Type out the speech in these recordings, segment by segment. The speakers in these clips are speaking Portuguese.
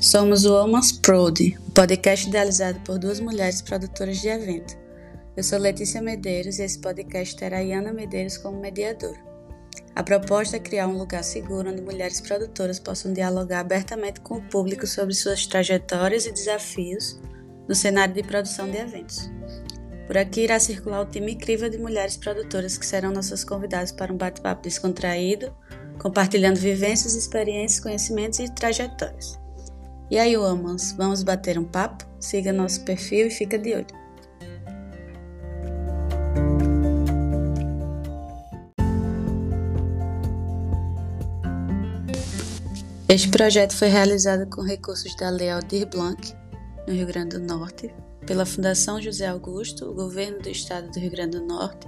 Somos o Almas Prod, um podcast idealizado por duas mulheres produtoras de evento. Eu sou Letícia Medeiros e esse podcast terá Iana Medeiros como mediadora. A proposta é criar um lugar seguro onde mulheres produtoras possam dialogar abertamente com o público sobre suas trajetórias e desafios no cenário de produção de eventos. Por aqui irá circular o time incrível de mulheres produtoras que serão nossas convidadas para um bate-papo descontraído, compartilhando vivências, experiências, conhecimentos e trajetórias. E aí, Amans, vamos bater um papo? Siga nosso perfil e fica de olho. Este projeto foi realizado com recursos da Lei Aldir Blanc, no Rio Grande do Norte, pela Fundação José Augusto, o Governo do Estado do Rio Grande do Norte,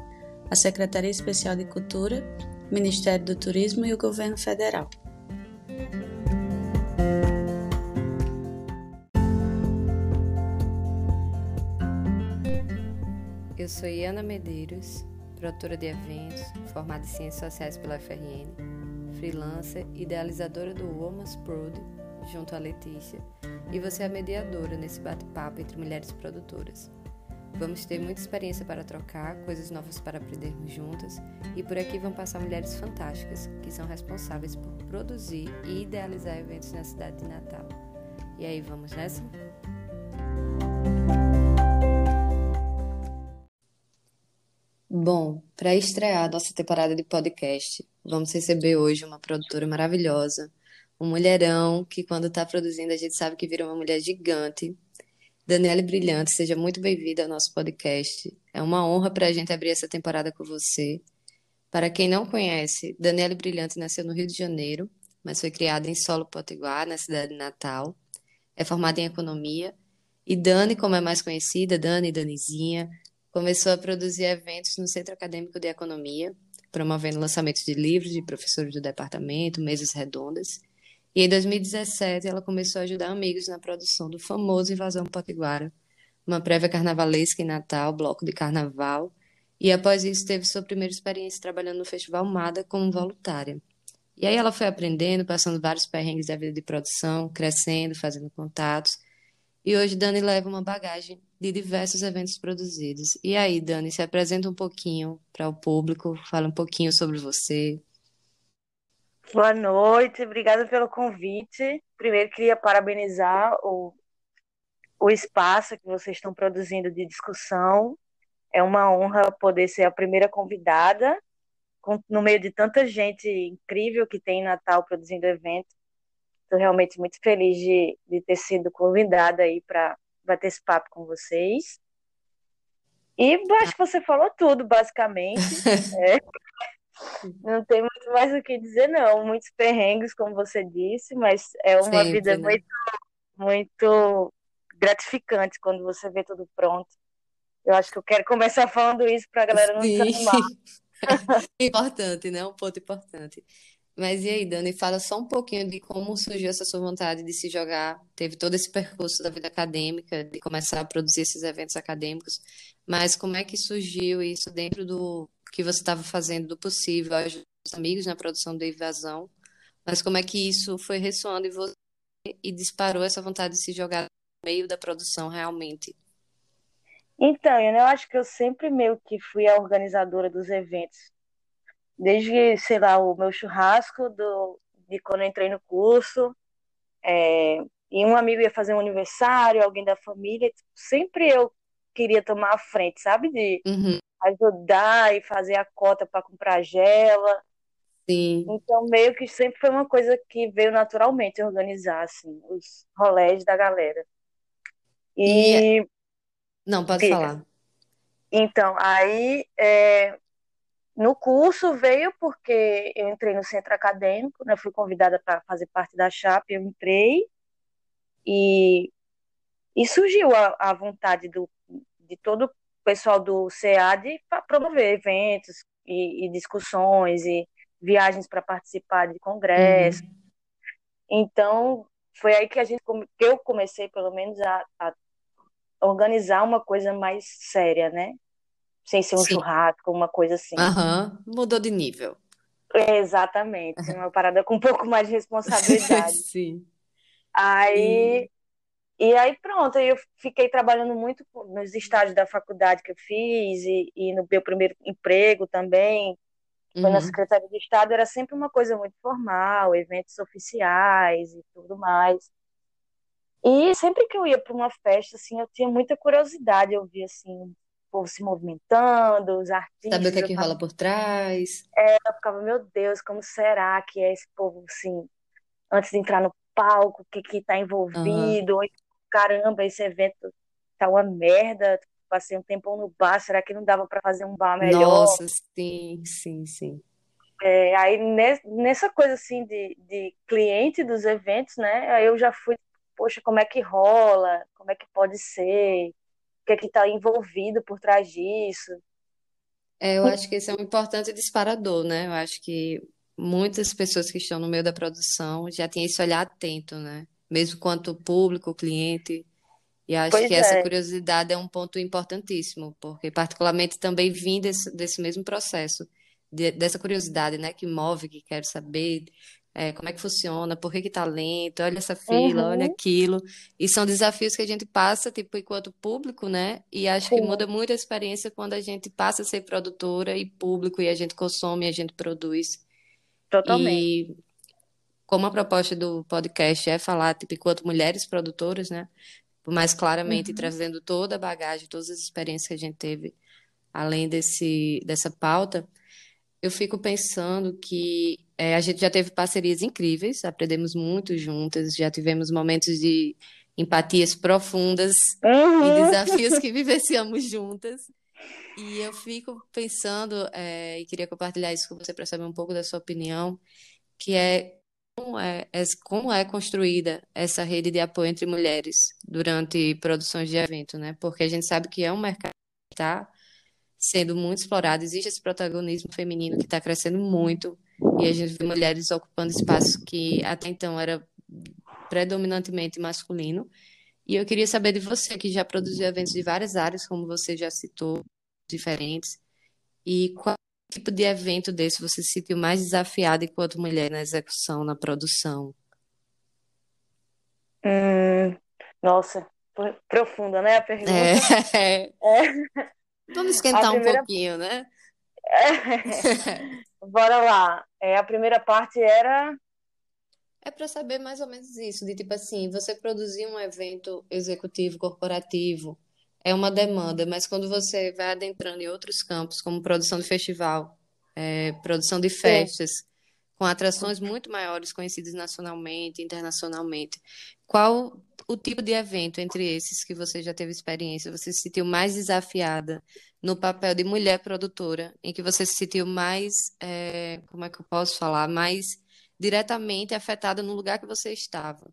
a Secretaria Especial de Cultura, o Ministério do Turismo e o Governo Federal. Eu sou Iana Medeiros, produtora de eventos, formada em Ciências Sociais pela FRN, freelancer, idealizadora do Woman's Prod, junto à Letícia, e você é a mediadora nesse bate-papo entre mulheres produtoras. Vamos ter muita experiência para trocar, coisas novas para aprendermos juntas, e por aqui vão passar mulheres fantásticas que são responsáveis por produzir e idealizar eventos na cidade de Natal. E aí, vamos nessa? Bom, para estrear nossa temporada de podcast, vamos receber hoje uma produtora maravilhosa, um mulherão que quando está produzindo a gente sabe que vira uma mulher gigante. Daniele Brilhante, seja muito bem-vinda ao nosso podcast. É uma honra para a gente abrir essa temporada com você. Para quem não conhece, Daniele Brilhante nasceu no Rio de Janeiro, mas foi criada em Solo Potiguar, na cidade de Natal. É formada em economia. E Dani, como é mais conhecida, Dani, Danizinha, Começou a produzir eventos no Centro Acadêmico de Economia, promovendo lançamentos de livros de professores do departamento, mesas redondas. E em 2017 ela começou a ajudar amigos na produção do famoso Invasão Potiguara, uma prévia carnavalesca em Natal, bloco de carnaval, e após isso teve sua primeira experiência trabalhando no Festival Mada como voluntária. E aí ela foi aprendendo, passando vários perrengues da vida de produção, crescendo, fazendo contatos. E hoje Dani leva uma bagagem de diversos eventos produzidos. E aí, Dani, se apresenta um pouquinho para o público, fala um pouquinho sobre você. Boa noite, obrigada pelo convite. Primeiro, queria parabenizar o, o espaço que vocês estão produzindo de discussão. É uma honra poder ser a primeira convidada, no meio de tanta gente incrível que tem em Natal produzindo evento. Estou realmente muito feliz de, de ter sido convidada aí para bater esse papo com vocês. E acho que você falou tudo, basicamente. é. Não tem muito mais o que dizer, não. Muitos perrengues, como você disse, mas é uma Sempre, vida né? muito, muito gratificante quando você vê tudo pronto. Eu acho que eu quero começar falando isso para a galera não se animar. importante, né? Um ponto importante. Mas e aí, Dani, fala só um pouquinho de como surgiu essa sua vontade de se jogar. Teve todo esse percurso da vida acadêmica, de começar a produzir esses eventos acadêmicos, mas como é que surgiu isso dentro do que você estava fazendo do possível, ajudar os amigos na produção da invasão, mas como é que isso foi ressoando em você e disparou essa vontade de se jogar no meio da produção realmente? Então, eu acho que eu sempre meio que fui a organizadora dos eventos desde, sei lá, o meu churrasco do, de quando eu entrei no curso, é, e um amigo ia fazer um aniversário, alguém da família, tipo, sempre eu queria tomar a frente, sabe? De uhum. ajudar e fazer a cota para comprar gela. Sim. Então, meio que sempre foi uma coisa que veio naturalmente organizar, assim, os rolés da galera. E. e... Não, pode falar. Então, aí é, no curso veio porque eu entrei no centro acadêmico, né, fui convidada para fazer parte da chapa, eu entrei e, e surgiu a, a vontade do, de todo o pessoal do SEAD para promover eventos e, e, discussões e viagens para participar de congressos. Uhum. Então, foi aí que a gente que eu comecei pelo menos a, a organizar uma coisa mais séria, né? Sem ser um Sim. churrasco, uma coisa assim. Aham, mudou de nível. exatamente, uma parada com um pouco mais de responsabilidade. Sim. Aí, e... e aí pronto, eu fiquei trabalhando muito nos estágios da faculdade que eu fiz e, e no meu primeiro emprego também, foi uhum. na Secretaria de Estado, era sempre uma coisa muito formal, eventos oficiais e tudo mais. E sempre que eu ia para uma festa, assim, eu tinha muita curiosidade, eu via, assim, povo se movimentando, os artistas... Saber o que é que rola por trás. É, eu ficava, meu Deus, como será que é esse povo, assim, antes de entrar no palco, o que que tá envolvido, uhum. caramba, esse evento tá uma merda, passei um tempão no bar, será que não dava para fazer um bar melhor? Nossa, sim, sim, sim. É, aí nessa coisa assim de, de cliente dos eventos, né? Aí eu já fui, poxa, como é que rola? Como é que pode ser? O que é que está envolvido por trás disso? É, eu acho que esse é um importante disparador, né? Eu acho que muitas pessoas que estão no meio da produção já têm esse olhar atento, né? Mesmo quanto público, cliente, e acho Pois que essa é, curiosidade é um ponto importantíssimo, porque particularmente também vim desse, desse mesmo processo, de- dessa curiosidade, né, que move, que quero saber é, como é que funciona, por que que tá lento, olha essa fila, olha uhum, aquilo. E são desafios que a gente passa, tipo, enquanto público, né? E acho que muda muito a experiência quando a gente passa a ser produtora e público, e a gente consome, e a gente produz. totalmente. E como a proposta do podcast é falar, tipo, enquanto mulheres produtoras, né? mais claramente Uhum, trazendo toda a bagagem, todas as experiências que a gente teve, além desse, dessa pauta, eu fico pensando que é, a gente já teve parcerias incríveis, aprendemos muito juntas, já tivemos momentos de empatias profundas e uhum, desafios que vivenciamos juntas. E eu fico pensando, é, e queria compartilhar isso com você para saber um pouco da sua opinião, que é como é, é- como é construída essa rede de apoio entre mulheres durante produções de evento, né? Porque a gente sabe que é um mercado que está sendo muito explorado, existe esse protagonismo feminino que está crescendo muito, e a gente vê mulheres ocupando espaços que até então era predominantemente masculino. E eu queria saber de você, que já produziu eventos de várias áreas, como você já citou, diferentes, e qual tipo de evento desse você se sentiu mais desafiada enquanto mulher na execução, na produção? Hum, nossa, pro- profunda, né, a É, pergunta? É, vamos a esquentar um primeira, pouquinho, né? bora lá. É, a primeira parte era, É para saber mais ou menos isso, de tipo assim, você produzir um evento executivo corporativo é uma demanda, mas quando você vai adentrando em outros campos, como produção de festival, é, produção de sim, festas, com atrações muito maiores, conhecidas nacionalmente, internacionalmente, qual o tipo de evento entre esses que você já teve experiência, você se sentiu mais desafiada no papel de mulher produtora, em que você se sentiu mais, é, como é que eu posso falar, mais diretamente afetada no lugar que você estava?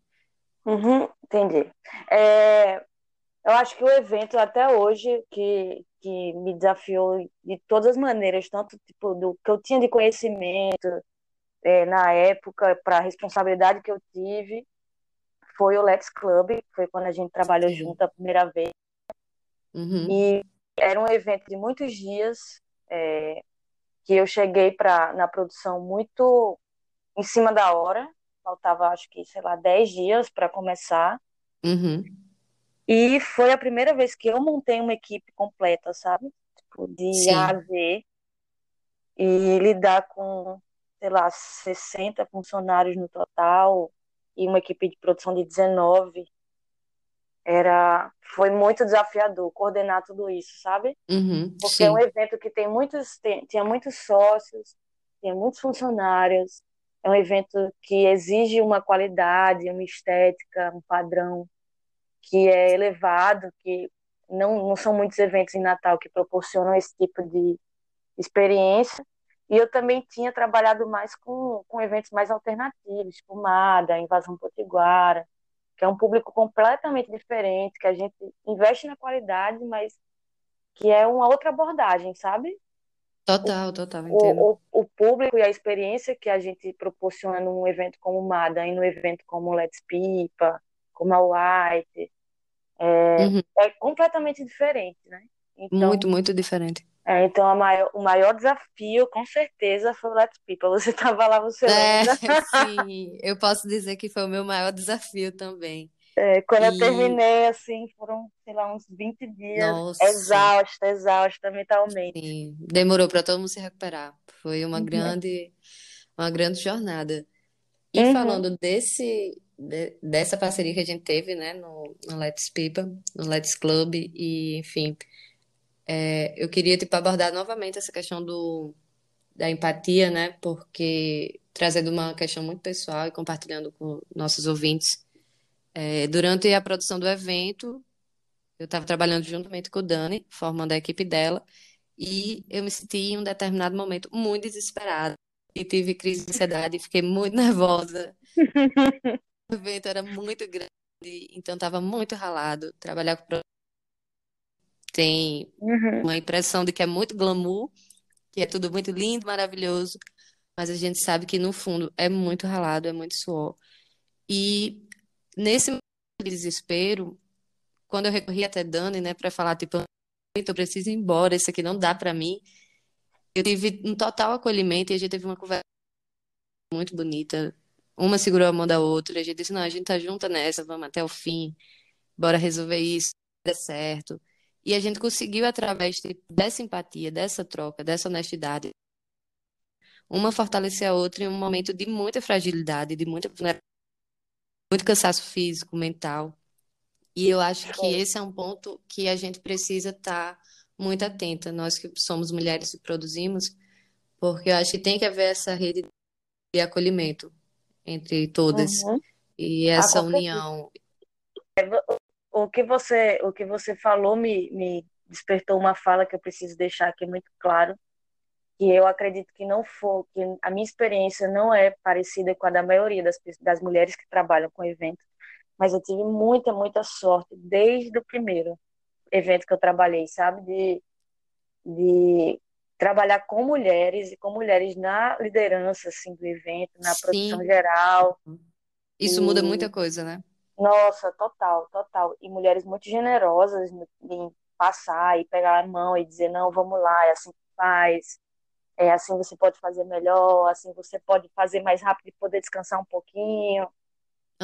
uhum, entendi. É, eu acho que o evento até hoje que, que me desafiou de todas as maneiras, tanto tipo do que eu tinha de conhecimento é, na época para a responsabilidade que eu tive, foi o Let's Club, foi quando a gente trabalhou Sim. junto a primeira vez. Uhum, E era um evento de muitos dias, é, que eu cheguei pra, na produção muito em cima da hora, faltava acho que, sei lá, 10 dias para começar. uhum, E foi a primeira vez que eu montei uma equipe completa, sabe? Tipo, de A a sim, Z, e lidar com, sei lá, 60 funcionários no total, e uma equipe de produção de 19. Era, foi muito desafiador coordenar tudo isso, sabe? uhum, Porque é um sim, evento que tem muitos, tem, tinha muitos sócios, tinha muitos funcionários, é um evento que exige uma qualidade, uma estética, um padrão que é elevado, que não, não são muitos eventos em Natal que proporcionam esse tipo de experiência. E eu também tinha trabalhado mais com, com eventos mais alternativos, tipo Mada, Invasão Potiguara, que é um público completamente diferente, que a gente investe na qualidade, mas que é uma outra abordagem, sabe? Total, total, entendo. o, o, o público e a experiência que a gente proporciona num evento como Mada e num evento como Let's Pipa, como a White, Uhum, é completamente diferente, né? muito, Então, muito diferente. É, então maior, o maior desafio, com certeza, foi o Let's People. Você estava lá, você É, sim, eu posso dizer que foi o meu maior desafio também. É, quando eu E, terminei, assim, foram, sei lá, uns 20 dias, nossa, exausta, exausta mentalmente. sim, demorou para todo mundo se recuperar. Foi uma Uhum. grande, uma grande jornada. E Uhum. falando desse, de- dessa parceria que a gente teve, né, no, no Let's Pipa, no Let's Club, e enfim, é, eu queria tipo, abordar novamente essa questão do, da empatia, né, porque trazendo uma questão muito pessoal e compartilhando com nossos ouvintes. É, durante a produção do evento, eu estava trabalhando juntamente com o Dani, formando a equipe dela, e eu me senti em um determinado momento muito desesperada. E tive crise de ansiedade, fiquei muito nervosa. O evento era muito grande, então estava muito ralado. Trabalhar com tem Uhum. uma impressão de que é muito glamour, que é tudo muito lindo, maravilhoso, mas a gente sabe que no fundo é muito ralado, é muito suor. E nesse desespero, quando eu recorri até Dani, né, para falar, tipo, eu preciso ir embora, isso aqui não dá para mim, eu tive um total acolhimento e a gente teve uma conversa muito bonita. Uma segurou a mão da outra, e a gente disse, não, a gente tá junta nessa, vamos até o fim, bora resolver isso, dá certo. E a gente conseguiu, através tipo, dessa empatia, dessa troca, dessa honestidade, uma fortalecer a outra em um momento de muita fragilidade, de muita, vulnerabilidade, muito cansaço físico, mental. E eu acho que Foi. esse é um ponto que a gente precisa estar muito atenta, nós que somos mulheres e produzimos, porque eu acho que tem que haver essa rede de acolhimento entre todas Uhum. e Ah, essa certeza. união. O que você, o que você falou me, me despertou uma fala que eu preciso deixar aqui muito claro, que eu acredito que não for, que a minha experiência não é parecida com a da maioria das, das mulheres que trabalham com eventos, mas eu tive muita, muita sorte desde o primeiro evento que eu trabalhei, sabe? De, de trabalhar com mulheres e com mulheres na liderança, assim, do evento, na produção Sim, geral. isso muda muita E, coisa, né? Nossa, total, total. E mulheres muito generosas em passar e pegar a mão e dizer, não, vamos lá, é assim que faz, é assim você pode fazer melhor, assim você pode fazer mais rápido e poder descansar um pouquinho.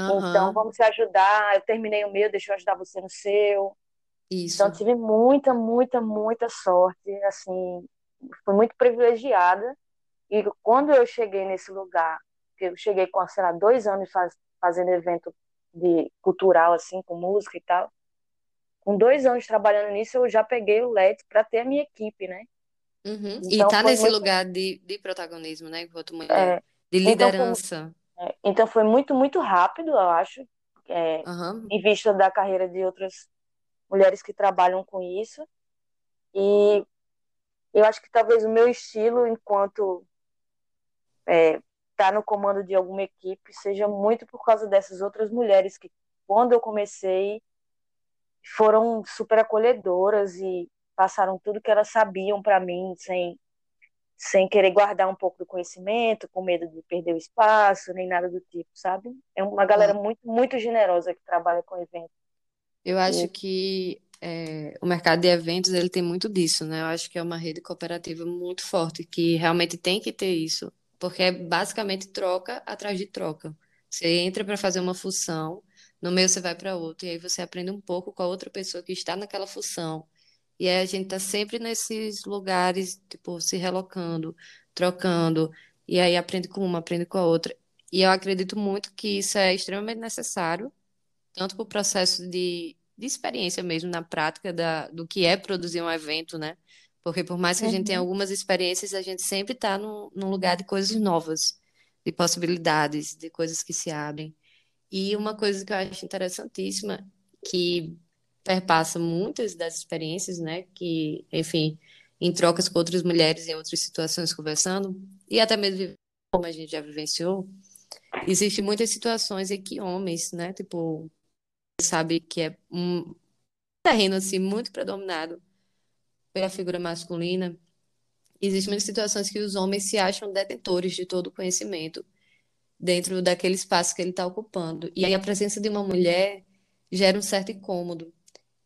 Então, Aham, vamos se ajudar. Eu terminei o meu, deixa eu ajudar você no seu. Então, isso. tive muita, muita, muita sorte, assim, fui muito privilegiada. E quando eu cheguei nesse lugar, que eu cheguei com, sei lá, dois anos faz, fazendo evento de cultural, assim, com música e tal, com dois anos trabalhando nisso, eu já peguei o LED para ter a minha equipe, né? Uhum. E Então tá foi nesse muito, lugar de, de protagonismo, né, enquanto mulher, é, de então foi, liderança. é, então foi muito, muito rápido, eu acho, é, Aham, em vista da carreira de outras mulheres que trabalham com isso. E eu acho que talvez o meu estilo, enquanto é, tá no comando de alguma equipe, seja muito por causa dessas outras mulheres que, quando eu comecei, foram super acolhedoras e passaram tudo que elas sabiam para mim, sem, sem querer guardar um pouco do conhecimento, com medo de perder o espaço, nem nada do tipo, sabe? É uma galera claro. muito, muito generosa que trabalha com evento. Eu acho E, que é, o mercado de eventos ele tem muito disso, né? Eu acho que é uma rede cooperativa muito forte, que realmente tem que ter isso, porque é basicamente troca atrás de troca. Você entra para fazer uma função, no meio você vai para outra, e aí você aprende um pouco com a outra pessoa que está naquela função. E aí a gente tá sempre nesses lugares, tipo, se relocando, trocando, e aí aprende com uma, aprende com a outra. E eu acredito muito que isso é extremamente necessário tanto para o processo de, de experiência mesmo na prática da, do que é produzir um evento, né? Porque por mais que a gente tenha uhum, algumas experiências, a gente sempre está num, num lugar de coisas novas, de possibilidades, de coisas que se abrem. E uma coisa que eu acho interessantíssima, que perpassa muitas das experiências, né? Que, enfim, em trocas com outras mulheres em outras situações conversando, e até mesmo como a gente já vivenciou, existem muitas situações em que homens, né? Tipo, sabe que é um terreno assim muito predominado pela figura masculina, existem muitas situações que os homens se acham detentores de todo o conhecimento dentro daquele espaço que ele está ocupando. E aí a presença de uma mulher gera um certo incômodo.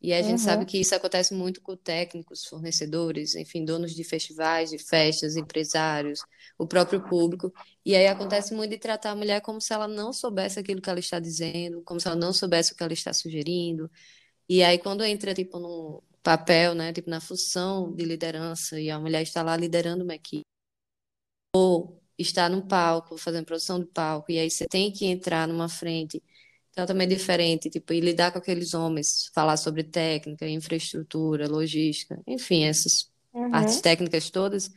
E a gente uhum. sabe que isso acontece muito com técnicos, fornecedores, enfim, donos de festivais, de festas, empresários, o próprio público. E aí acontece muito de tratar a mulher como se ela não soubesse aquilo que ela está dizendo, como se ela não soubesse o que ela está sugerindo. E aí quando entra tipo num papel, né, tipo na função de liderança e a mulher está lá liderando uma equipe ou está no palco, fazendo produção de palco, e aí você tem que entrar numa frente então, também é diferente, tipo, e lidar com aqueles homens, falar sobre técnica, infraestrutura, logística, enfim, essas uhum. partes técnicas todas.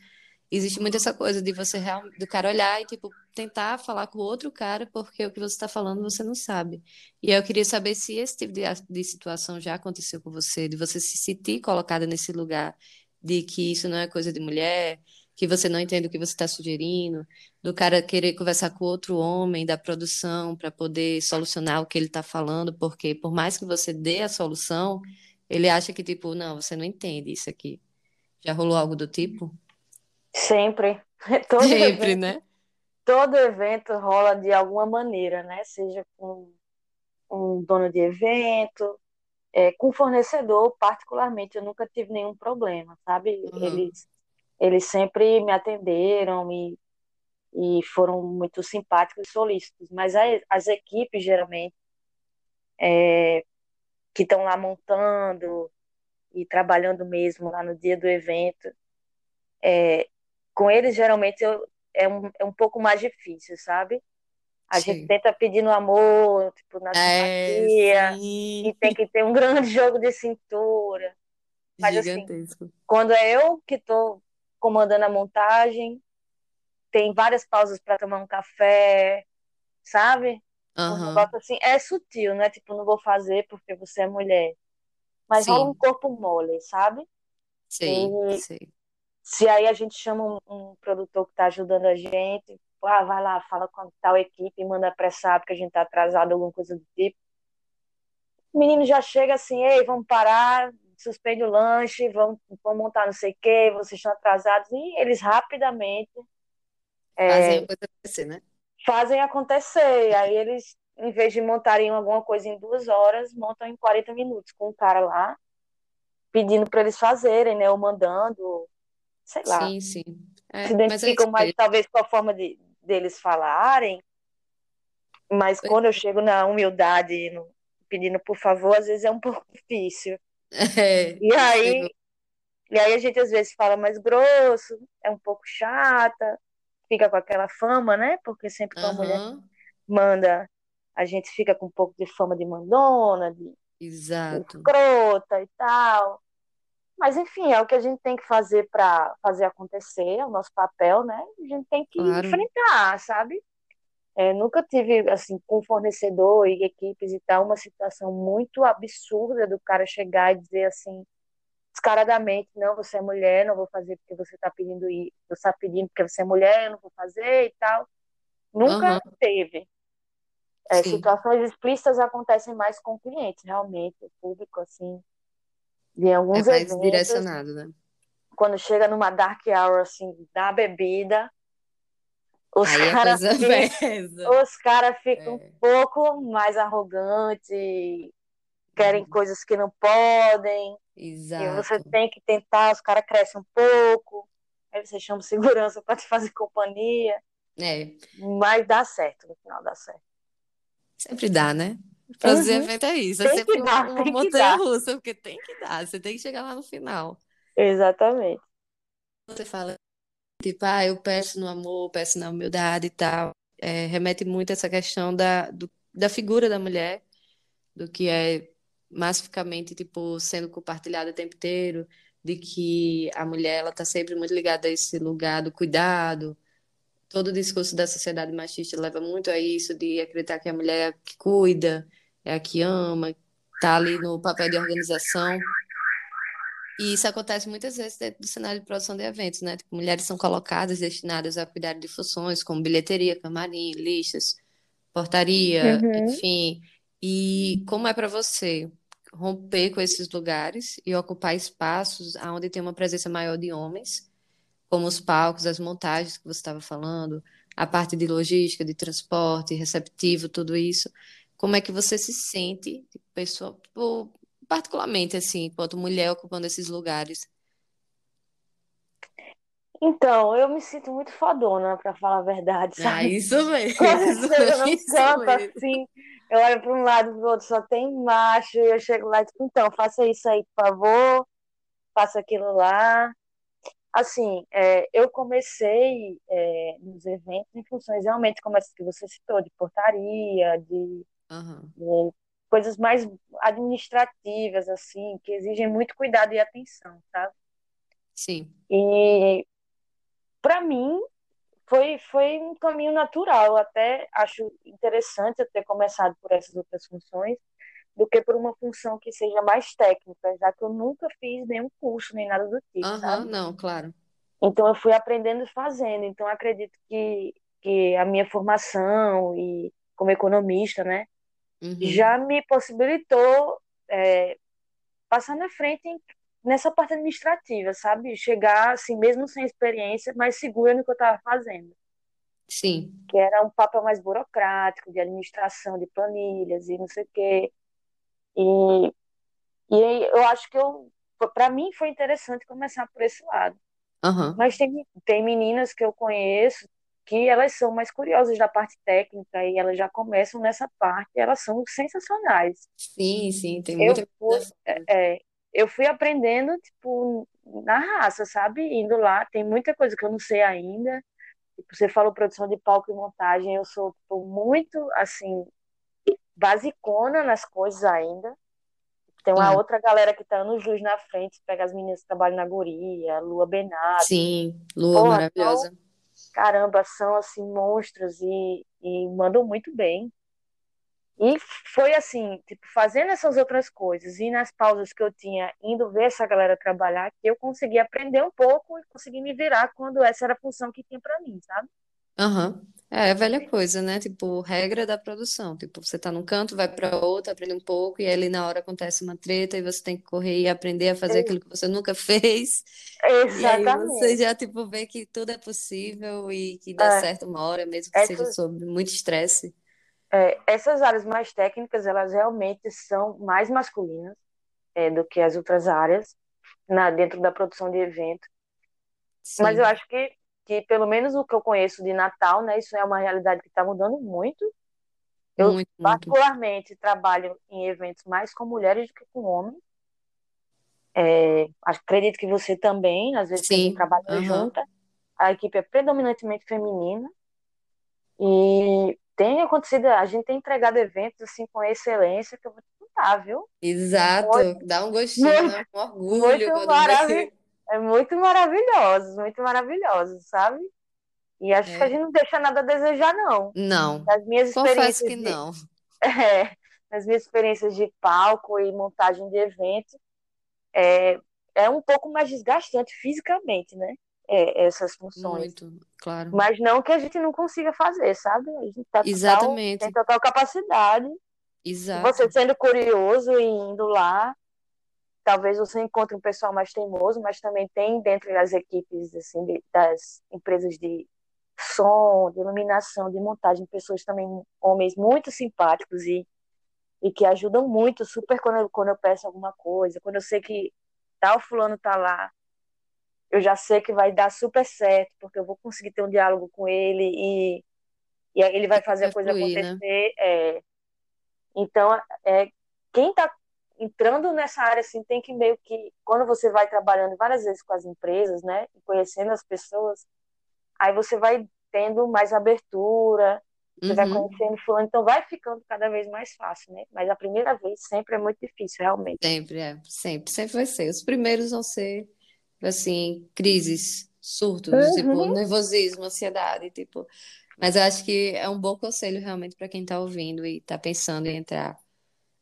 Existe muito essa coisa de você do cara olhar e, tipo, tentar falar com outro cara porque o que você está falando você não sabe. E eu queria saber se esse tipo de, de situação já aconteceu com você, de você se sentir colocada nesse lugar de que isso não é coisa de mulher, que você não entende o que você está sugerindo, do cara querer conversar com outro homem da produção para poder solucionar o que ele está falando, porque por mais que você dê a solução, ele acha que, tipo, não, você não entende isso aqui. Já rolou algo do tipo? Sempre. Todo Sempre, evento, né? Todo evento rola de alguma maneira, né? Seja com um dono de evento, é, com fornecedor, particularmente, eu nunca tive nenhum problema, sabe? Uhum. Eles eles sempre me atenderam e, e foram muito simpáticos e solícitos. Mas as, as equipes, geralmente, é, que estão lá montando e trabalhando mesmo lá no dia do evento, é, com eles, geralmente, eu, é, um, é um pouco mais difícil, sabe? A Sim. gente tenta pedir no amor, tipo, na é, simpatia, e tem que ter um grande jogo de cintura. Mas, assim, Gigantesco. Assim, quando é eu que estou comandando a montagem, tem várias pausas para tomar um café, sabe? Uhum. Um assim, é sutil, né? Tipo, não vou fazer porque você é mulher. Mas Sim. rola um corpo mole, sabe? Sim, e, sim. Se aí a gente chama um, um produtor que está ajudando a gente, ah, vai lá, fala com tal equipe, manda apressar porque a gente está atrasado, alguma coisa do tipo. O menino já chega assim, ei, vamos parar, suspende o lanche, vão, vão montar não sei o quê, vocês estão atrasados, e eles rapidamente é, fazem acontecer, né? Fazem acontecer. Aí eles, em vez de montarem alguma coisa em duas horas, montam em 40 minutos com o cara lá, pedindo para eles fazerem, né? Ou mandando, sei lá. Sim, sim. É, se identificam mais, talvez, com a forma de, deles falarem. Mas pois quando eu chego na humildade, no, pedindo por favor, às vezes é um pouco difícil. É, e aí, e aí a gente às vezes fala mais grosso, é um pouco chata, fica com aquela fama, né? Porque sempre que a mulher manda, a gente fica com um pouco de fama de mandona, de, Exato. de escrota e tal. Mas enfim, é o que a gente tem que fazer para fazer acontecer, é o nosso papel, né? A gente tem que claro. enfrentar, sabe? É, nunca tive, assim, com fornecedor e equipes e tal, uma situação muito absurda do cara chegar e dizer assim, descaradamente, não, você é mulher, não vou fazer porque você está pedindo isso, você está pedindo porque você é mulher, eu não vou fazer e tal. Nunca uhum. teve. É, situações explícitas acontecem mais com clientes, realmente, o público, assim, de alguns é mais eventos. direcionado, né? Quando chega numa dark hour, assim, da bebida, os caras os cara ficam é. um pouco mais arrogantes, querem uhum. coisas que não podem. Exato. E você tem que tentar, os caras crescem um pouco, aí você chama segurança para te fazer companhia. É. Mas dá certo, no final dá certo. Sempre dá, né? Fazer uhum. evento é isso. É tem é sempre dar, uma, uma montanha russa, porque tem que dar, você tem que chegar lá no final. Exatamente. Você fala Tipo, ah, eu peço no amor, peço na humildade e tal. É, remete muito a essa questão da, do, da figura da mulher, do que é massificamente, tipo, sendo compartilhada o tempo inteiro, de que a mulher, ela tá sempre muito ligada a esse lugar do cuidado. Todo o discurso da sociedade machista leva muito a isso, de acreditar que a mulher é a que cuida, é a que ama, tá ali no papel de organização. E isso acontece muitas vezes dentro do cenário de produção de eventos, né? Tipo, mulheres são colocadas, destinadas a cuidar de funções como bilheteria, camarim, listas, portaria, uhum. enfim. E como é para você romper com esses lugares e ocupar espaços onde tem uma presença maior de homens, como os palcos, as montagens que você estava falando, a parte de logística, de transporte, receptivo, tudo isso. Como é que você se sente, tipo, pessoa, tipo, particularmente, assim, enquanto mulher ocupando esses lugares? Então, eu me sinto muito fodona, pra falar a verdade, Ah, sabe? isso mesmo, Quando eu chego num isso mesmo. assim, eu olho para um lado e pro outro, só tem macho, e eu chego lá e digo, então, faça isso aí, por favor, faça aquilo lá. Assim, é, eu comecei é, nos eventos em funções realmente como essa que você citou, de portaria, de, Aham, de coisas mais administrativas, assim, que exigem muito cuidado e atenção, sabe? Sim. E para mim foi, foi um caminho natural. Até acho interessante eu ter começado por essas outras funções do que por uma função que seja mais técnica, já que eu nunca fiz nenhum curso nem nada do tipo, Aham, não, claro. Então eu fui aprendendo e fazendo. Então acredito que, que a minha formação e como economista, né, Uhum. já me possibilitou é, passar na frente em- nessa parte administrativa, sabe? Chegar assim, mesmo sem experiência, mais segura no que eu estava fazendo. Sim. que era um papel mais burocrático, de administração de planilhas e não sei o quê. E, e aí eu acho que eu, para mim foi interessante começar por esse lado. Aham. Mas tem, tem meninas que eu conheço que elas são mais curiosas da parte técnica e elas já começam nessa parte, e elas são sensacionais. Sim, sim, tem Eu muita fui, coisa fora. é, é, eu fui aprendendo, tipo, na raça, sabe? Indo lá, tem muita coisa que eu não sei ainda. Tipo, você falou produção de palco e montagem, eu sou, tipo, muito, assim, basicona nas coisas ainda. Tem uma Claro. outra galera que tá anos-luz na frente, pega as meninas que trabalham na Guria, Lua Benato. Sim, Lua Porra, maravilhosa. caramba, são assim monstros e, e mandam muito bem. E foi assim, tipo, fazendo essas outras coisas e nas pausas que eu tinha indo ver essa galera trabalhar, que eu consegui aprender um pouco e consegui me virar quando essa era a função que tinha pra mim, sabe? Aham. É, é velha coisa, né? Tipo, regra da produção. Tipo, você tá num canto, vai pra outro, aprende um pouco, e ali na hora acontece uma treta e você tem que correr e aprender a fazer aquilo que você nunca fez. E aí você Exatamente. já, tipo, vê que tudo é possível e que dá É, certo uma hora, mesmo que seja sob muito estresse. é, essas áreas mais técnicas, elas realmente são mais masculinas, é, do que as outras áreas na, dentro da produção de evento. Mas eu acho que, que, pelo menos o que eu conheço de Natal, né, isso é uma realidade que está mudando muito. Eu, muito, muito. particularmente, trabalho em eventos mais com mulheres do que com homens. É, acredito que você também, às vezes Sim, trabalha aham. junta, a equipe é predominantemente feminina e tem acontecido, a gente tem entregado eventos assim com excelência que eu vou te contar, viu? Exato. Muito, Dá um gostinho, muito, né? Um orgulho muito maravilhoso. É muito maravilhosos, muito maravilhosos, sabe? E acho que a É, gente não deixa nada a desejar, não. não, Das minhas confesso experiências que de, não. é, das minhas experiências de palco e montagem de evento, é, é um pouco mais desgastante fisicamente, né? É, essas funções. Muito, claro. Mas não que a gente não consiga fazer, sabe? A gente tá total, tem Exatamente, total capacidade. E você exato. sendo curioso e indo lá, talvez você encontre um pessoal mais teimoso, mas também tem dentro das equipes, assim, de- das empresas de som, de iluminação, de montagem, pessoas também, homens muito simpáticos e, e que ajudam muito, super quando eu, quando eu peço alguma coisa, quando eu sei que tal fulano tá lá, eu já sei que vai dar super certo, porque eu vou conseguir ter um diálogo com ele e, e ele vai fazer a coisa fluir, né? acontecer. É, então, é, quem está entrando nessa área assim tem que meio que quando você vai trabalhando várias vezes com as empresas, né, e conhecendo as pessoas, aí você vai tendo mais abertura, você vai Uhum. conhecendo fulano, então vai ficando cada vez mais fácil, né? Mas a primeira vez sempre é muito difícil, realmente. Sempre, é, sempre, sempre vai ser. Os primeiros vão ser, assim, crises, surtos, tipo, Uhum. nervosismo, ansiedade, tipo. Mas eu acho que é um bom conselho realmente para quem tá ouvindo e tá pensando em entrar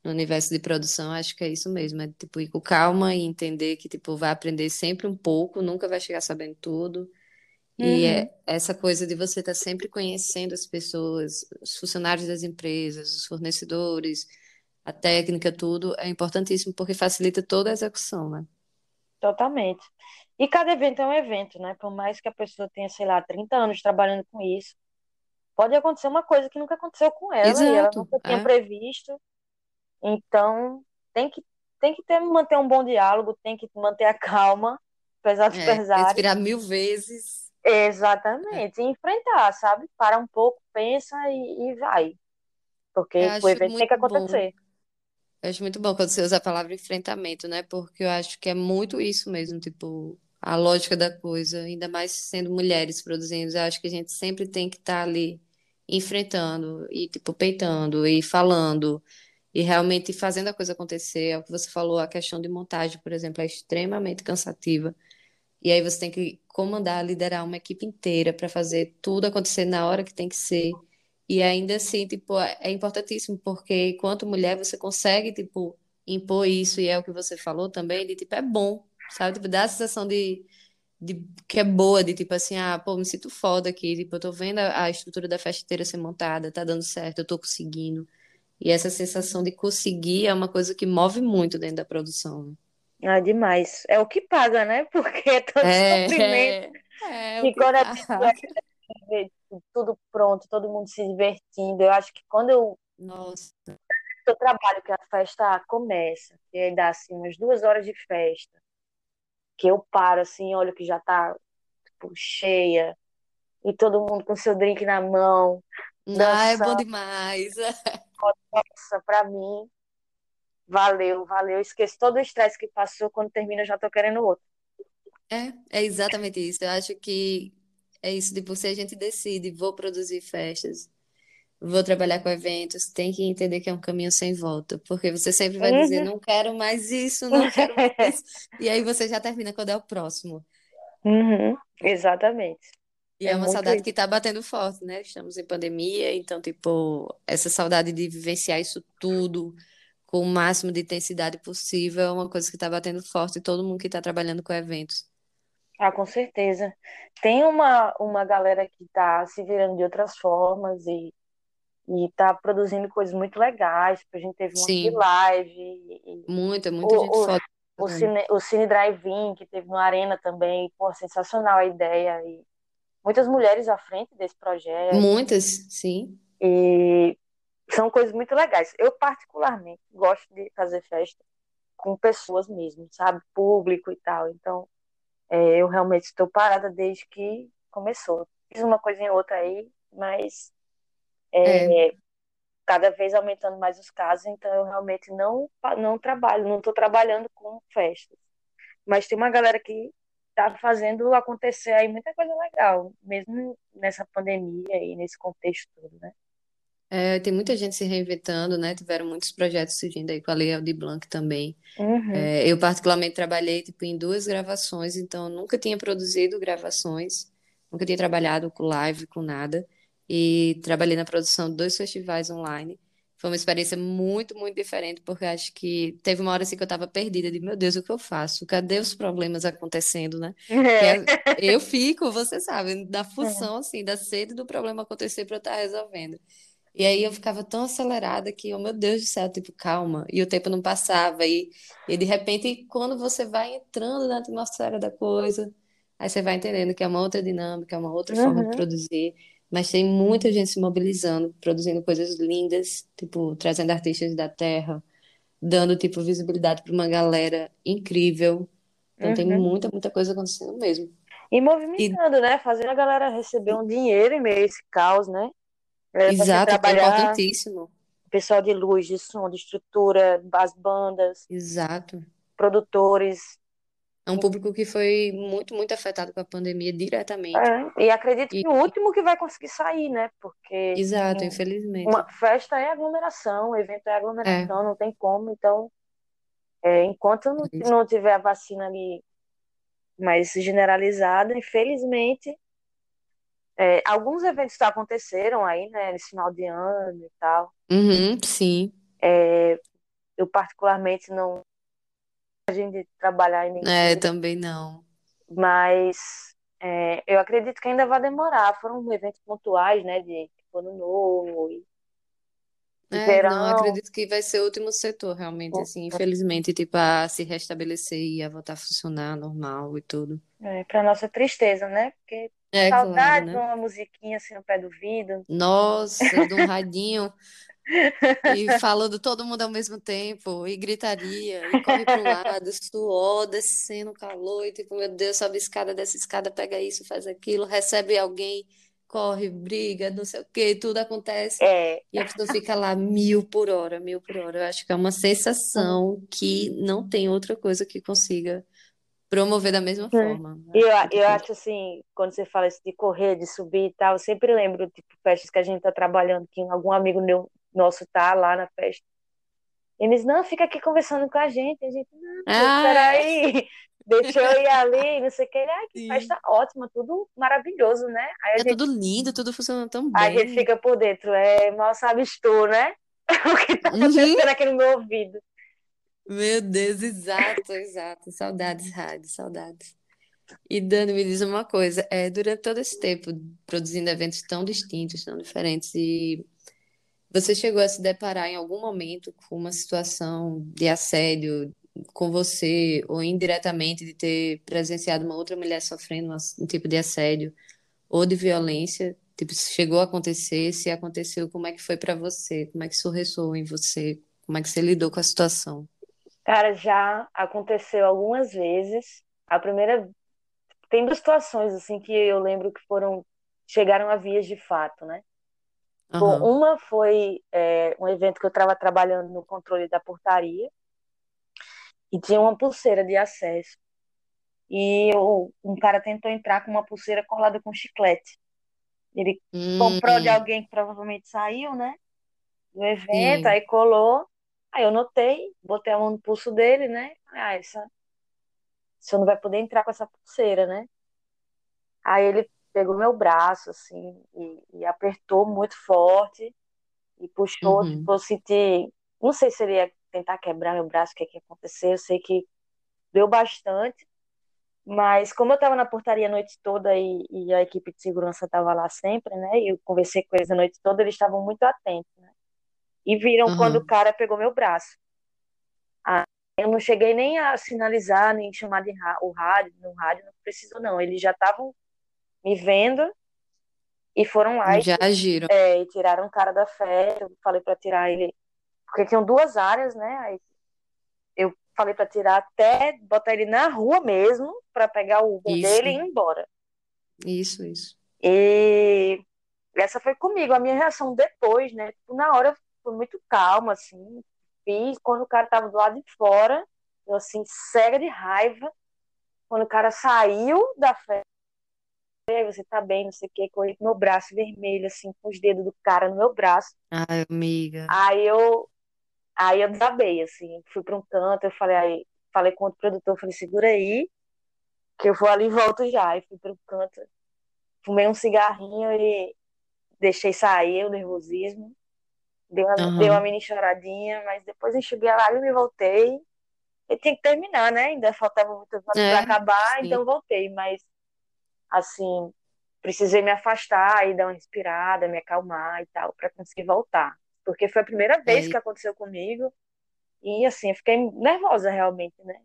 no universo de produção. Acho que é isso mesmo, é tipo ir com calma e entender que tipo vai aprender sempre um pouco, nunca vai chegar sabendo tudo. E Uhum. é essa coisa de você estar sempre conhecendo as pessoas, os funcionários das empresas, os fornecedores, a técnica, tudo, é importantíssimo porque facilita toda a execução, né? Totalmente. E cada evento é um evento, né? Por mais que a pessoa tenha, sei lá, 30 anos trabalhando com isso, pode acontecer uma coisa que nunca aconteceu com ela e ela Exato, nunca tinha é, previsto. Então, tem que tem que ter, manter um bom diálogo, tem que manter a calma, apesar dos É, pesares. respirar mil vezes. É. Exatamente, e enfrentar, sabe? Para um pouco, pensa e, e vai. Porque o evento tem que muito bom. acontecer. Eu acho muito bom quando você usa a palavra enfrentamento, né? Porque eu acho que é muito isso mesmo, tipo, a lógica da coisa, ainda mais sendo mulheres produzindo, eu acho que a gente sempre tem que estar ali enfrentando e, tipo, peitando e falando e realmente fazendo a coisa acontecer. É o que você falou, a questão de montagem, por exemplo, é extremamente cansativa. E aí você tem que comandar, liderar uma equipe inteira para fazer tudo acontecer na hora que tem que ser. E ainda assim, tipo, é importantíssimo, porque enquanto mulher você consegue, tipo, impor isso, e é o que você falou também, de tipo, é bom, sabe? Tipo, dá a sensação de, de que é boa, de tipo assim, ah, pô, me sinto foda aqui, tipo, eu tô vendo a, a estrutura da festa inteira ser montada, tá dando certo, eu tô conseguindo. E essa sensação de conseguir é uma coisa que move muito dentro da produção. né? Ah, demais. É o que paga, né? Porque é tanto sofrimento. É, é, é o E que quando a vê tudo pronto, todo mundo se divertindo, eu acho que quando eu, Nossa, eu trabalho, que a festa começa, e aí dá assim umas duas horas de festa, que eu paro assim, olho que já tá tipo, cheia, e todo mundo com seu drink na mão, ah, é bom demais. nossa, pra mim, valeu, valeu. Esqueço todo o estresse que passou, quando termina eu já tô querendo outro. É, é exatamente isso. Eu acho que é isso, tipo, se a gente decide, vou produzir festas, vou trabalhar com eventos, tem que entender que é um caminho sem volta, porque você sempre vai dizer, Uhum. não quero mais isso, não quero mais isso, e aí você já termina quando é o próximo. Uhum, exatamente. E É é uma saudade isso. que tá batendo forte, né? Estamos em pandemia, então, tipo, essa saudade de vivenciar isso tudo com o máximo de intensidade possível é uma coisa que tá batendo forte em todo mundo que tá trabalhando com eventos. Ah, com certeza. Tem uma, uma galera que tá se virando de outras formas e, e tá produzindo coisas muito legais. Tipo, A gente teve um de Sim, live, e, muita, muita gente o, o, foda o. Cine, o Cine Drive-In, que teve no Arena também. Pô, sensacional a ideia. E muitas mulheres à frente desse projeto. Muitas, sim. E são coisas muito legais. Eu, particularmente, gosto de fazer festa com pessoas mesmo, sabe? Público e tal. Então, é, eu realmente estou parada desde que começou. Fiz uma coisinha ou outra aí, mas É, é, cada vez aumentando mais os casos, então eu realmente não, não trabalho, não estou trabalhando com festas. Mas tem uma galera que está fazendo acontecer aí muita coisa legal, mesmo nessa pandemia e nesse contexto todo, né? é, tem muita gente se reinventando, né? Tiveram muitos projetos surgindo aí com a Lei Aldir Blanc também. Uhum, É, eu particularmente trabalhei tipo em duas gravações, então nunca tinha produzido gravações, nunca tinha trabalhado com live, com nada, e trabalhei na produção de dois festivais online. Foi uma experiência muito, muito diferente, porque acho que teve uma hora assim que eu estava perdida, de meu Deus, o que eu faço? Cadê os problemas acontecendo, né? É. é- eu fico, você sabe, da função assim, da sede do problema acontecer para eu estar resolvendo. E aí eu ficava tão acelerada que, oh meu Deus do céu, tipo, calma. E o tempo não passava. E, e de repente, quando você vai entrando na atmosfera da coisa, aí você vai entendendo que é uma outra dinâmica, é uma outra forma de Uhum, produzir. Mas tem muita gente se mobilizando, produzindo coisas lindas, tipo, trazendo artistas da terra, dando, tipo, visibilidade para uma galera incrível. Então tem uhum. muita, muita coisa acontecendo mesmo. E E, movimentando, né? Fazendo a galera receber um dinheiro em meio a esse caos, né? Você exato, é importantíssimo. pessoal de luz, de som, de estrutura, as bandas, Exato. produtores. É um público que foi muito, muito afetado com a pandemia diretamente. É, e acredito E, que o último que vai conseguir sair, né? Porque exato, um- infelizmente. uma festa é aglomeração, evento é É, aglomeração, não tem como. Então, é, enquanto não, é não tiver a vacina ali mais generalizada, infelizmente, é, alguns eventos aconteceram aí, né? Nesse final de ano e tal. Uhum, sim. É, eu particularmente não de trabalhar em É, também não. mas é, eu acredito que ainda vai demorar. Foram eventos pontuais, né? De tipo, ano novo e, É, não, verão. acredito que vai ser o último setor, realmente, assim, infelizmente, tipo, a se restabelecer e a voltar a funcionar normal e tudo. É, para nossa tristeza, né? Porque É, claro, saudade de né? uma musiquinha assim no pé do vidro. Nossa, de um radinho, E falando todo mundo ao mesmo tempo, e gritaria, e corre para um lado, suor, descendo calor, e tipo, meu Deus, sobe escada, desce escada, pega isso, faz aquilo, recebe alguém, corre, briga, não sei o quê, tudo acontece. É, E a pessoa fica lá mil por hora, mil por hora. Eu acho que é uma sensação que não tem outra coisa que consiga promover da mesma forma. E eu, Acho que eu acho assim, quando você fala isso de correr, de subir e tal, eu sempre lembro, tipo, festas que a gente tá trabalhando, que algum amigo meu, nosso tá lá na festa. Eles, não, fica aqui conversando com a gente. A gente, não, Ah, é? peraí, deixa eu ir ali, não sei o que. Ele, ai, que Sim. festa ótima, tudo maravilhoso, né? Aí É gente, tudo lindo, tudo funcionando tão a gente bem. fica por dentro, é, mal sabes tu, né? O que tá Uhum. acontecendo aqui no meu ouvido. Meu Deus, exato, exato. Saudades, rádio, saudades. E Dani, me diz uma coisa, é, durante todo esse tempo, produzindo eventos tão distintos, tão diferentes, e você chegou a se deparar em algum momento com uma situação de assédio com você, ou indiretamente de ter presenciado uma outra mulher sofrendo um tipo de assédio ou de violência? Tipo, se chegou a acontecer, se aconteceu, como é que foi pra você? Como é que isso ressoou em você? Como é que você lidou com a situação? Cara, já aconteceu algumas vezes. A primeira, tem duas situações assim que eu lembro que foram, chegaram a vias de fato, né? Aham. uma foi é, um evento que eu estava trabalhando no controle da portaria e tinha uma pulseira de acesso. E eu- um cara tentou entrar com uma pulseira colada com chiclete. Ele comprou de Hum, alguém que provavelmente saiu, né? Do evento, sim. aí colou. Aí eu notei, botei a mão no pulso dele, né? Ah, essa, você não vai poder entrar com essa pulseira, né? Aí ele pegou meu braço, assim, e, e apertou muito forte e puxou, Uhum. tipo, eu senti, não sei se ele ia tentar quebrar meu braço, o que que ia acontecer, eu sei que deu bastante, mas como eu estava na portaria a noite toda e, e a equipe de segurança estava lá sempre, né, e eu conversei com eles a noite toda, eles estavam muito atentos, né, e viram quando o cara pegou meu braço. Ah, eu não cheguei nem a sinalizar, nem chamar de ra- o rádio, no rádio, não precisou não, eles já estavam me vendo e foram lá e Já agiram. É, e tiraram o cara da festa. Eu falei pra tirar ele, porque tinham duas áreas, né? Aí eu falei pra tirar até botar ele na rua mesmo, pra pegar o Uber dele e ir Isso, embora. isso, isso. E essa foi comigo. A minha reação depois, né? Tipo, na hora eu fui muito calma, assim. Fiz quando o cara tava do lado de fora, eu assim, cega de raiva. Quando o cara saiu da festa, aí você tá bem, não sei o que, corri com meu braço vermelho, assim, com os dedos do cara no meu braço. Ai, amiga. Aí eu Aí eu desabei, assim, fui para um canto, eu falei, aí, falei com outro produtor, falei, segura aí, que eu vou ali e volto já. Aí fui um canto, fumei um cigarrinho e deixei sair o nervosismo, dei uma, dei uma mini choradinha, mas depois enxuguei a lágrima e voltei. E tinha que terminar, né? Ainda faltava muitas horas para É, acabar, sim. então voltei, mas assim, precisei me afastar e dar uma respirada, me acalmar e tal, para conseguir voltar. Porque foi a primeira vez É, que aconteceu comigo. E assim, eu fiquei nervosa realmente, né?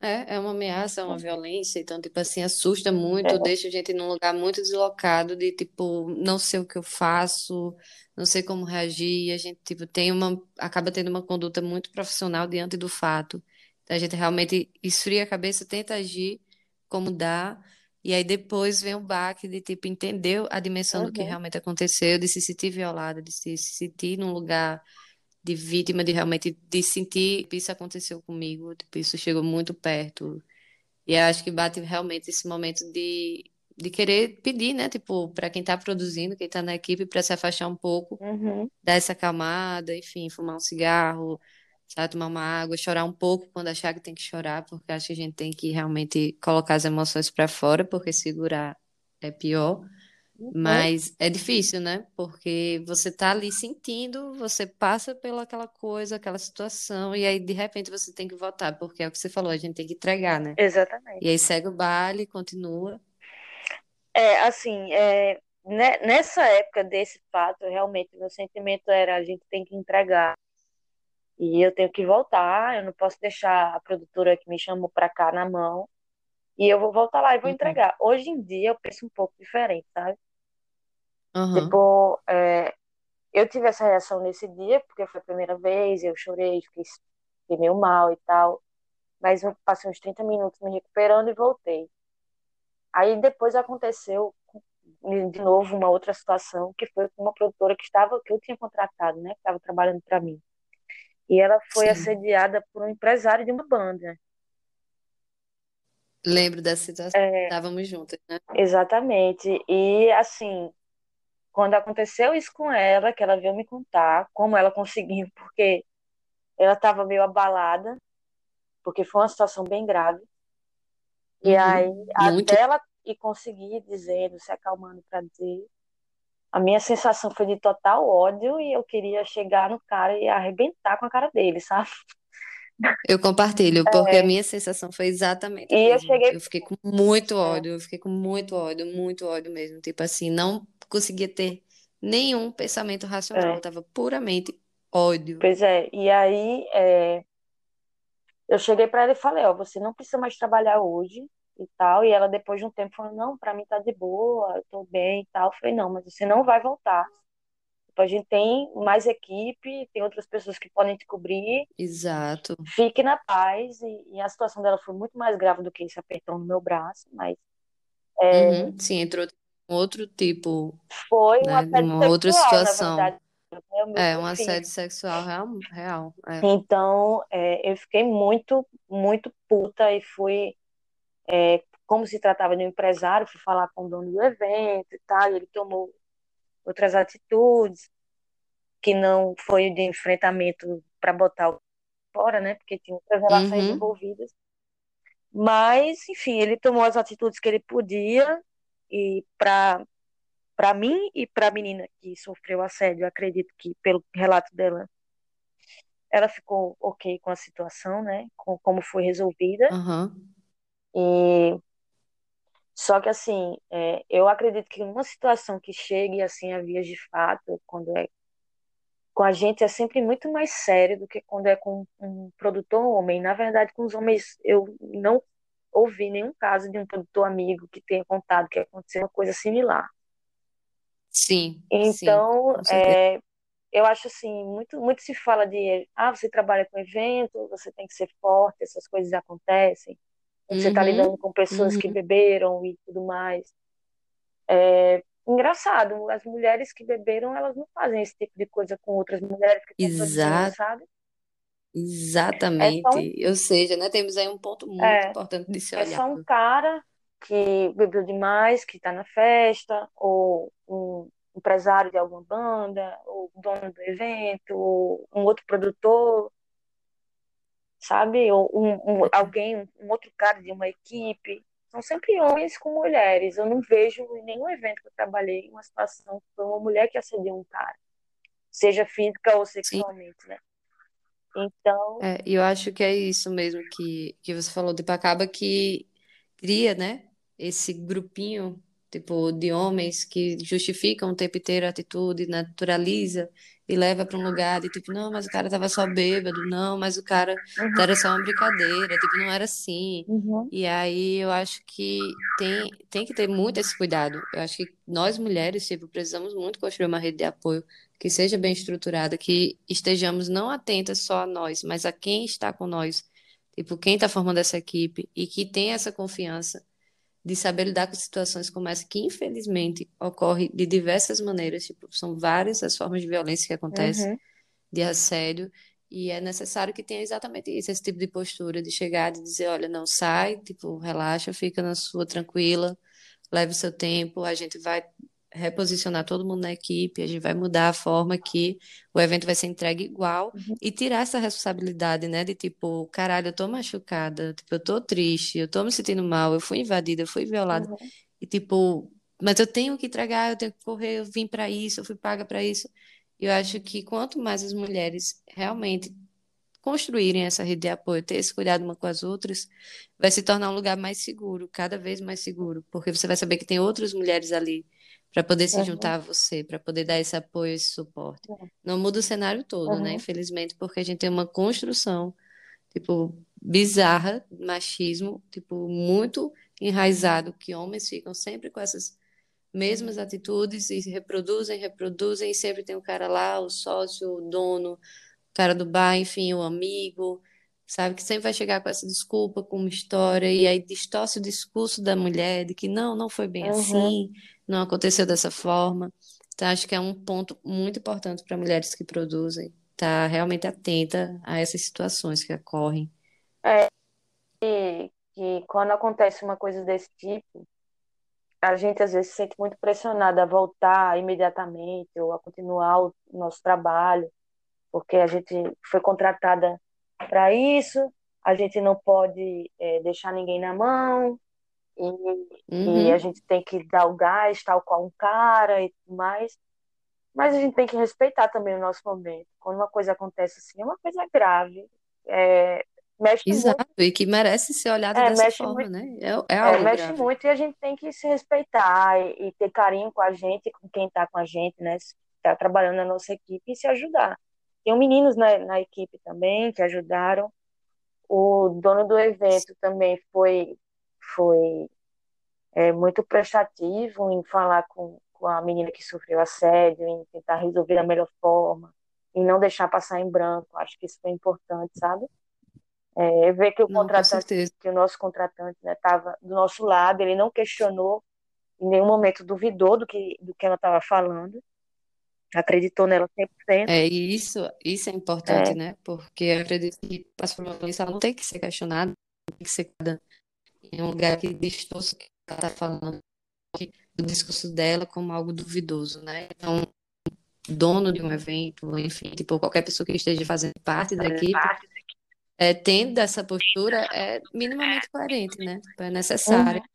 é, é uma ameaça, é uma violência, então, tipo assim, assusta muito, É, deixa a gente num lugar muito deslocado, de tipo, não sei o que eu faço, não sei como reagir, e a gente, tipo, tem uma, acaba tendo uma conduta muito profissional diante do fato. A gente realmente esfria a cabeça, tenta agir como dá, e aí depois vem o baque de, tipo, entender a dimensão do que uhum, realmente aconteceu, de se sentir violada, de se sentir num lugar de vítima, de realmente de sentir que isso aconteceu comigo, tipo, isso chegou muito perto. E acho que bate realmente esse momento de, de querer pedir, né? Tipo, para quem tá produzindo, quem tá na equipe, para se afastar um pouco, uhum, dar essa acalmada, enfim, fumar um cigarro, sabe, tomar uma água, chorar um pouco quando achar que tem que chorar, porque acho que a gente tem que realmente colocar as emoções para fora, porque segurar é pior. uhum. Mas é difícil, né? Porque você tá ali sentindo, você passa pela aquela coisa, aquela situação, e aí de repente você tem que voltar, porque é o que você falou, a gente tem que entregar, né? Exatamente. E aí segue o baile, continua. É, assim, é, né, nessa época desse fato, realmente, meu sentimento era a gente tem que entregar. E eu tenho que voltar, eu não posso deixar a produtora que me chamou pra cá na mão. E eu vou voltar lá e vou Uhum. entregar. Hoje em dia eu penso um pouco diferente, sabe? Aham. Tipo, é, eu tive essa reação nesse dia, porque foi a primeira vez, eu chorei, fiquei, fiquei meio mal e tal. Mas eu passei uns 30 minutos me recuperando e voltei. Aí depois aconteceu de novo uma outra situação, que foi com uma produtora que estava que eu tinha contratado, né, que estava trabalhando para mim. E ela foi Sim. assediada por um empresário de uma banda. Lembro dessa situação. É, Estávamos juntas, né? exatamente. E assim, quando aconteceu isso com ela, que ela veio me contar como ela conseguiu, porque ela estava meio abalada, porque foi uma situação bem grave. E aí, Uhum. Muito. até ela ir conseguir dizendo, se acalmando para dizer, a minha sensação foi de total ódio e eu queria chegar no cara e arrebentar com a cara dele, sabe? Eu compartilho, porque a É, minha sensação foi exatamente a e eu cheguei, Eu fiquei com muito é, ódio, eu fiquei com muito ódio, muito ódio mesmo. Tipo assim, não conseguia ter nenhum pensamento racional, eu é, tava puramente ódio. pois é, e aí é, eu cheguei para ela e falei, ó, você não precisa mais trabalhar hoje e tal, e ela depois de um tempo falou, não, para mim tá de boa, eu tô bem e tal. Eu falei, não, mas você não vai voltar. Tipo, a gente tem mais equipe, tem outras pessoas que podem te cobrir, Exato. fique na paz. E, e a situação dela foi muito mais grave do que esse apertão no meu braço, mas é, Uhum. Sim, entrou um outro tipo, foi né? Uma outra sexual, situação. meu É, um assédio sexual real, real. É. Então, é, eu fiquei muito, muito puta e fui, é, como se tratava de um empresário, fui falar com o dono do evento e tal, e ele tomou outras atitudes, que não foi de enfrentamento para botar o fora, né? Porque tinha outras relações Uhum. envolvidas. Mas, enfim, ele tomou as atitudes que ele podia e para para mim e para a menina que sofreu assédio, acredito que pelo relato dela, ela ficou ok com a situação, né? Com como foi resolvida. Aham. E só que assim, é, eu acredito que uma situação que chegue assim a vias de fato, quando é com a gente é sempre muito mais sério do que quando é com um produtor homem. Na verdade, com os homens eu não ouvi nenhum caso de um produtor amigo que tenha contado que aconteceu uma coisa similar. Sim, sim, Então, certeza. é, eu acho assim, muito, muito se fala de, ah, você trabalha com evento, você tem que ser forte, essas coisas acontecem. Você está lidando Uhum. com pessoas que Uhum. beberam e tudo mais. É engraçado, as mulheres que beberam, elas não fazem esse tipo de coisa com outras mulheres que sabe? É só um, exatamente. Ou seja, né, temos aí um ponto muito é, importante de se é só um olhar. cara que bebeu demais, que está na festa, ou um empresário de alguma banda, ou dono do evento, ou um outro produtor, sabe? Ou um, um- alguém, um outro cara de uma equipe. São sempre homens com mulheres. Eu não vejo em nenhum evento que eu trabalhei uma situação que foi uma mulher que assediou um cara, seja física ou Sim. sexualmente, né? Então, É, eu acho que é isso mesmo que, que você falou, tipo, acaba que cria, né, esse grupinho, tipo, de homens que justificam o tempo inteiro a atitude, naturaliza e leva para um lugar de, tipo, não, mas o cara tava só bêbado, não, mas o cara uhum, era só uma brincadeira, tipo, não era assim. uhum, E aí eu acho que tem, tem que ter muito esse cuidado. Eu acho que nós mulheres, tipo, precisamos muito construir uma rede de apoio que seja bem estruturada, que estejamos não atentas só a nós, mas a quem está com nós, tipo, quem está formando essa equipe e que tenha essa confiança de saber lidar com situações como essa, que infelizmente ocorre de diversas maneiras, tipo, são várias as formas de violência que acontecem, uhum, de assédio, e é necessário que tenha exatamente isso, esse tipo de postura, de chegar, de dizer, olha, não sai, tipo, relaxa, fica na sua tranquila, leve o seu tempo, a gente vai reposicionar todo mundo na equipe, a gente vai mudar a forma que o evento vai ser entregue igual uhum, e tirar essa responsabilidade, né, de tipo, caralho, eu tô machucada, tipo, eu tô triste, eu tô me sentindo mal, eu fui invadida, eu fui violada, uhum, e tipo, mas eu tenho que entregar, eu tenho que correr, eu vim para isso, eu fui paga para isso. Eu acho que quanto mais as mulheres realmente construírem essa rede de apoio, ter esse cuidado uma com as outras, vai se tornar um lugar mais seguro, cada vez mais seguro, porque você vai saber que tem outras mulheres ali para poder se uhum, juntar a você, para poder dar esse apoio, esse suporte. Não muda o cenário todo, né? uhum, Infelizmente, porque a gente tem uma construção, tipo, bizarra, machismo, tipo, muito enraizado, que homens ficam sempre com essas mesmas atitudes e reproduzem, reproduzem, e sempre tem o cara lá, o sócio, o dono, o cara do bar, enfim, o amigo, sabe? Que sempre vai chegar com essa desculpa, com uma história, e aí distorce o discurso da mulher de que não, não foi bem Uhum. assim, não aconteceu dessa forma. Então, acho que é um ponto muito importante para mulheres que produzem, estar realmente atenta a essas situações que ocorrem. E que quando acontece uma coisa desse tipo, a gente às vezes se sente muito pressionada a voltar imediatamente ou a continuar o nosso trabalho, porque a gente foi contratada para isso, a gente não pode eh, deixar ninguém na mão, e, e a Uhum, gente tem que dar o gás, tal qual um cara e tudo mais. Mas a gente tem que respeitar também o nosso momento. Quando uma coisa acontece assim, é uma coisa grave, é, mexe muito, exato, e que merece ser olhado é, dessa mexe forma, muito, né? É, é é, mexe grave. muito e a gente tem que se respeitar e, e ter carinho com a gente, com quem está com a gente, né? Está trabalhando na nossa equipe e se ajudar. Tem meninos na, na equipe também que ajudaram. O dono do evento também foi, foi é, muito prestativo em falar com, com a menina que sofreu assédio, em tentar resolver da melhor forma, em não deixar passar em branco. Acho que isso foi importante, sabe? É, ver que o Não, contratante, que o nosso contratante, né, estava do nosso lado, ele não questionou, em nenhum momento duvidou do que, do que ela estava falando, acreditou nela 100%. É, e isso, isso é importante, É, né? Porque eu acredito que doença ela não tem que ser questionada, tem que ser em um lugar que distorce o que ela está falando, que- o discurso dela como algo duvidoso, né? Então, dono de um evento, enfim, tipo, qualquer pessoa que esteja fazendo parte da equipe, é, tendo essa postura, é minimamente coerente, né? É necessário. uhum,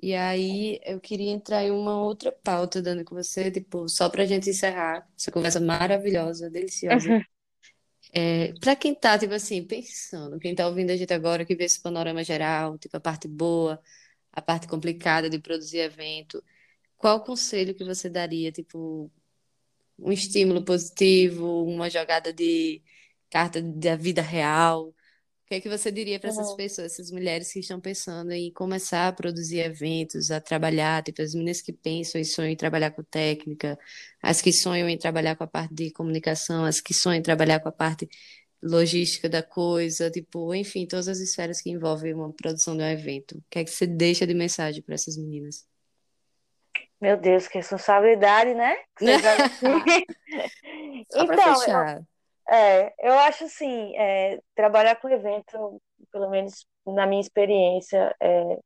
E aí, eu queria entrar em uma outra pauta, Dani, com você, tipo, só pra gente encerrar essa conversa maravilhosa, deliciosa. uhum, É, para quem tá, tipo assim, pensando, quem tá ouvindo a gente agora, que vê esse panorama geral, tipo, a parte boa, a parte complicada de produzir evento, qual conselho que você daria, tipo, um estímulo positivo, uma jogada de carta da vida real? O que é que você diria para essas uhum. pessoas, essas mulheres que estão pensando em começar a produzir eventos, a trabalhar, tipo, as meninas que pensam e sonham em trabalhar com técnica, as que sonham em trabalhar com a parte de comunicação, as que sonham em trabalhar com a parte logística da coisa, tipo, enfim, todas as esferas que envolvem uma produção de um evento. O que é que você deixa de mensagem para essas meninas? Meu Deus, que responsabilidade, né? Então, eu, fechar. É, eu acho assim, é, trabalhar com evento, pelo menos na minha experiência, é,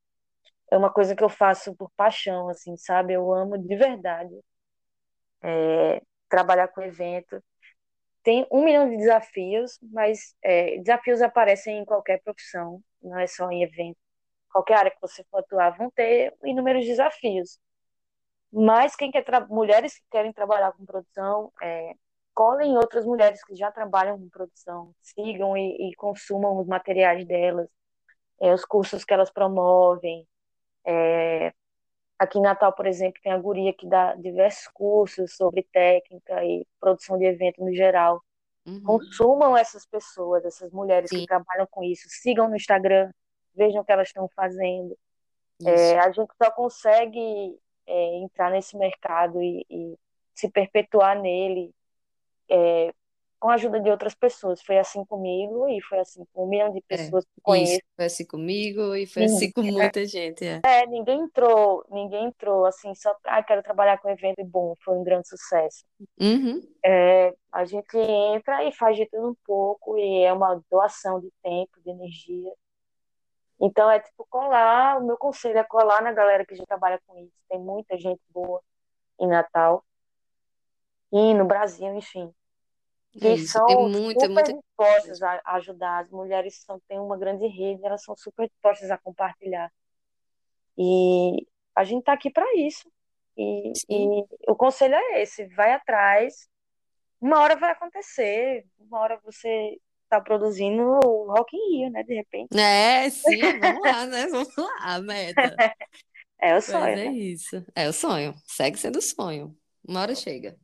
é uma coisa que eu faço por paixão, assim, sabe? Eu amo de verdade é, trabalhar com evento. Tem um milhão de desafios, mas é, desafios aparecem em qualquer profissão, não é só em evento. Qualquer área que você for atuar vão ter inúmeros desafios. Mas quem quer mulheres que querem trabalhar com produção, é, colhem outras mulheres que já trabalham com produção, sigam e, e consumam os materiais delas, é, os cursos que elas promovem. Aqui em Natal, por exemplo, tem a Guria que dá diversos cursos sobre técnica e produção de evento no geral. Uhum. Consumam essas pessoas, essas mulheres que Sim, trabalham com isso, sigam no Instagram, vejam o que elas estão fazendo. É, a gente só consegue é, entrar nesse mercado e, e se perpetuar nele é, com a ajuda de outras pessoas. Foi assim comigo e foi assim com um milhão de É, pessoas que isso. conheço. Foi assim comigo e foi assim Ninguém, com muita gente, é. é, ninguém entrou, ninguém entrou assim só ah, quero trabalhar com evento e bom, foi um grande sucesso. Uhum. É, a gente entra e faz de tudo um pouco e é uma doação de tempo, de energia. Então é tipo colar, o meu conselho é colar na galera que já trabalha com isso. Tem muita gente boa em Natal e no Brasil, enfim, É que isso. Tem são muita, super muita dispostas a ajudar. As mulheres são, têm uma grande rede, elas são super dispostas a compartilhar. E a gente tá aqui para isso. E, e o conselho é esse, vai atrás. Uma hora vai acontecer, uma hora você tá produzindo o Rock in Rio, né, de repente. É, sim, vamos lá, né? Vamos lá, a meta. É o sonho, é né? isso. É o sonho. Segue sendo o sonho. Uma hora chega.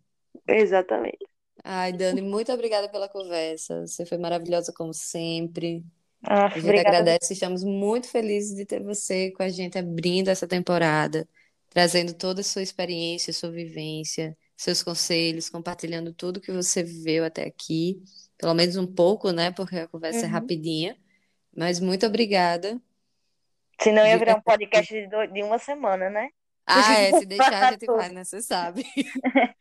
Exatamente. Ai, Dani, muito obrigada pela conversa. Você foi maravilhosa como sempre. Ah, A gente obrigada. agradece, estamos muito felizes de ter você com a gente abrindo essa temporada, trazendo toda a sua experiência, sua vivência, seus conselhos, compartilhando tudo que você viveu até aqui, pelo menos um pouco, né? Porque a conversa é Uhum. rapidinha. Mas muito obrigada. Senão ia virar um podcast de, do- de uma semana, né? Ah, é, se deixar a gente vai, né? Você sabe.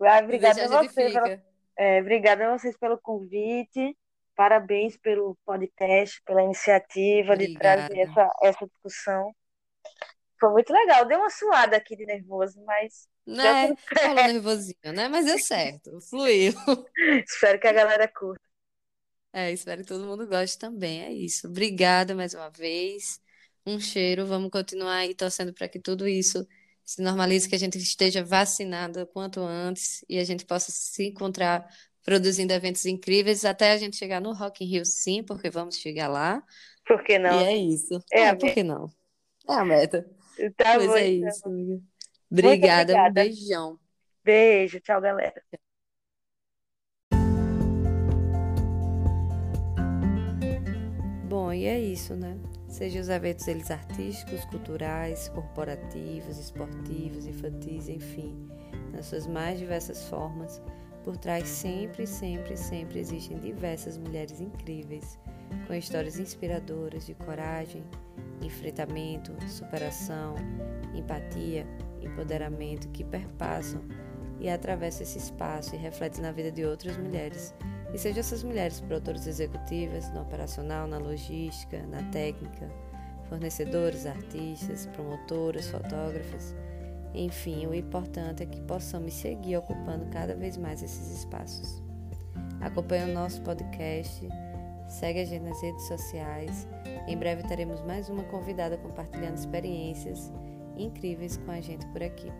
Ah, obrigada a você, pela- é, obrigada a vocês pelo convite. Parabéns pelo podcast, pela iniciativa de trazer Obrigada. essa, essa discussão. Foi muito legal. Deu uma suada aqui de nervoso, mas Né? Falou nervosinho, né? Mas deu certo, fluiu. Espero que a galera curta. É, espero que todo mundo goste também. É isso. Obrigada mais uma vez. Um cheiro. Vamos continuar aí torcendo para que tudo isso se normalize, que a gente esteja vacinado o quanto antes e a gente possa se encontrar produzindo eventos incríveis até a gente chegar no Rock in Rio, sim, porque vamos chegar lá. Por que E não? é isso. É a É, por que não? É a meta. Tá Pois bom, é então. isso, amiga. Obrigada, um obrigada. beijão. Beijo, tchau, galera. Bom, e é isso, né? Seja os eventos eles artísticos, culturais, corporativos, esportivos, infantis, enfim, nas suas mais diversas formas, por trás sempre, sempre, sempre existem diversas mulheres incríveis, com histórias inspiradoras de coragem, enfrentamento, superação, empatia, empoderamento que perpassam e atravessam esse espaço e refletem na vida de outras mulheres. E sejam essas mulheres produtoras executivas, no operacional, na logística, na técnica, fornecedores, artistas, promotoras, fotógrafas, enfim, o importante é que possamos seguir ocupando cada vez mais esses espaços. Acompanhe o nosso podcast, segue a gente nas redes sociais. Em breve teremos mais uma convidada compartilhando experiências incríveis com a gente por aqui.